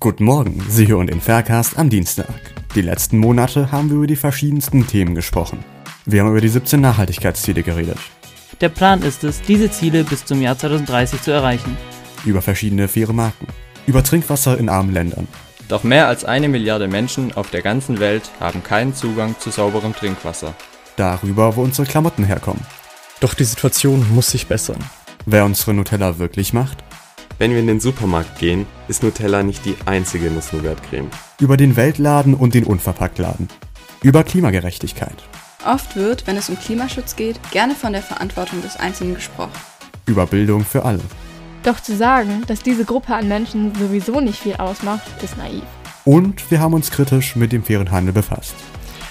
Guten Morgen, Sie hören den Faircast am Dienstag. Die letzten Monate haben wir über die verschiedensten Themen gesprochen. Wir haben über die 17 Nachhaltigkeitsziele geredet, Der Plan ist es, diese Ziele bis zum Jahr 2030 zu erreichen. über verschiedene faire Marken, über Trinkwasser in armen Ländern, Doch mehr als eine Milliarde Menschen auf der ganzen Welt haben keinen Zugang zu sauberem Trinkwasser. darüber, wo unsere Klamotten herkommen, Doch die Situation muss sich bessern. wer unsere Nutella wirklich macht, Wenn wir in den Supermarkt gehen, ist Nutella nicht die einzige Nuss-Nougat-Creme. über den Weltladen und den Unverpacktladen, über Klimagerechtigkeit, Oft wird, wenn es um Klimaschutz geht, gerne von der Verantwortung des Einzelnen gesprochen. über Bildung für alle Doch zu sagen, dass diese Gruppe an Menschen sowieso nicht viel ausmacht, ist naiv. und wir haben uns kritisch mit dem fairen Handel befasst.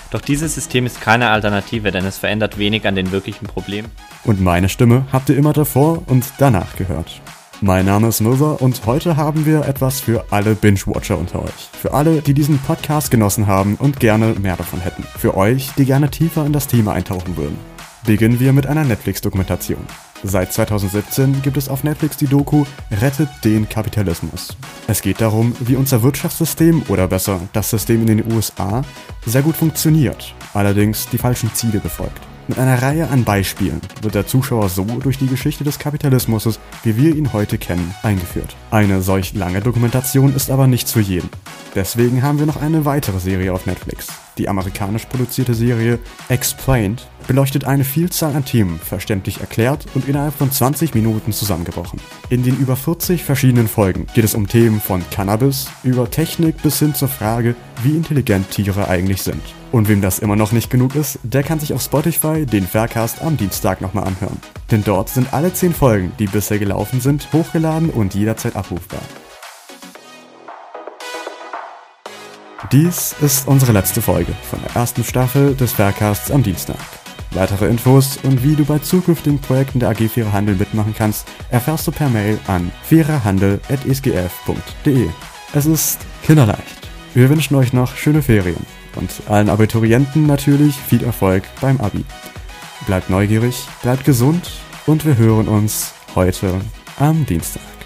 Doch dieses System ist keine Alternative, denn es verändert wenig an den wirklichen Problemen. Und meine Stimme habt ihr immer davor und danach gehört. Mein Name ist Mirza und heute haben wir etwas für alle Binge-Watcher unter euch. Für alle, die diesen Podcast genossen haben und gerne mehr davon hätten. Für euch, die gerne tiefer in das Thema eintauchen würden. Beginnen wir mit einer Netflix-Dokumentation. Seit 2017 gibt es auf Netflix die Doku Rettet den Kapitalismus. Es geht darum, wie unser Wirtschaftssystem oder besser das System in den USA sehr gut funktioniert, allerdings die falschen Ziele befolgt. Mit einer Reihe an Beispielen wird der Zuschauer so durch die Geschichte des Kapitalismus, wie wir ihn heute kennen, eingeführt. Eine solch lange Dokumentation ist aber nicht für jeden. Deswegen haben wir noch eine weitere Serie auf Netflix. Die amerikanisch produzierte Serie Explained beleuchtet eine Vielzahl an Themen, verständlich erklärt und innerhalb von 20 Minuten zusammengebrochen. In den über 40 verschiedenen Folgen geht es um Themen von Cannabis über Technik bis hin zur Frage, wie intelligent Tiere eigentlich sind. Und wem das immer noch nicht genug ist, der kann sich auf Spotify den Faircast am Dienstag nochmal anhören. Denn dort sind alle 10 Folgen, die bisher gelaufen sind, hochgeladen und jederzeit abrufbar. Dies ist unsere letzte Folge von der ersten Staffel des Faircasts am Dienstag. Weitere Infos und wie du bei zukünftigen Projekten der AG Fairer Handel mitmachen kannst, erfährst du per Mail an fairerhandel.sgf.de. Es ist kinderleicht. Wir wünschen euch noch schöne Ferien und allen Abiturienten natürlich viel Erfolg beim Abi. Bleibt neugierig, bleibt gesund und wir hören uns heute am Dienstag.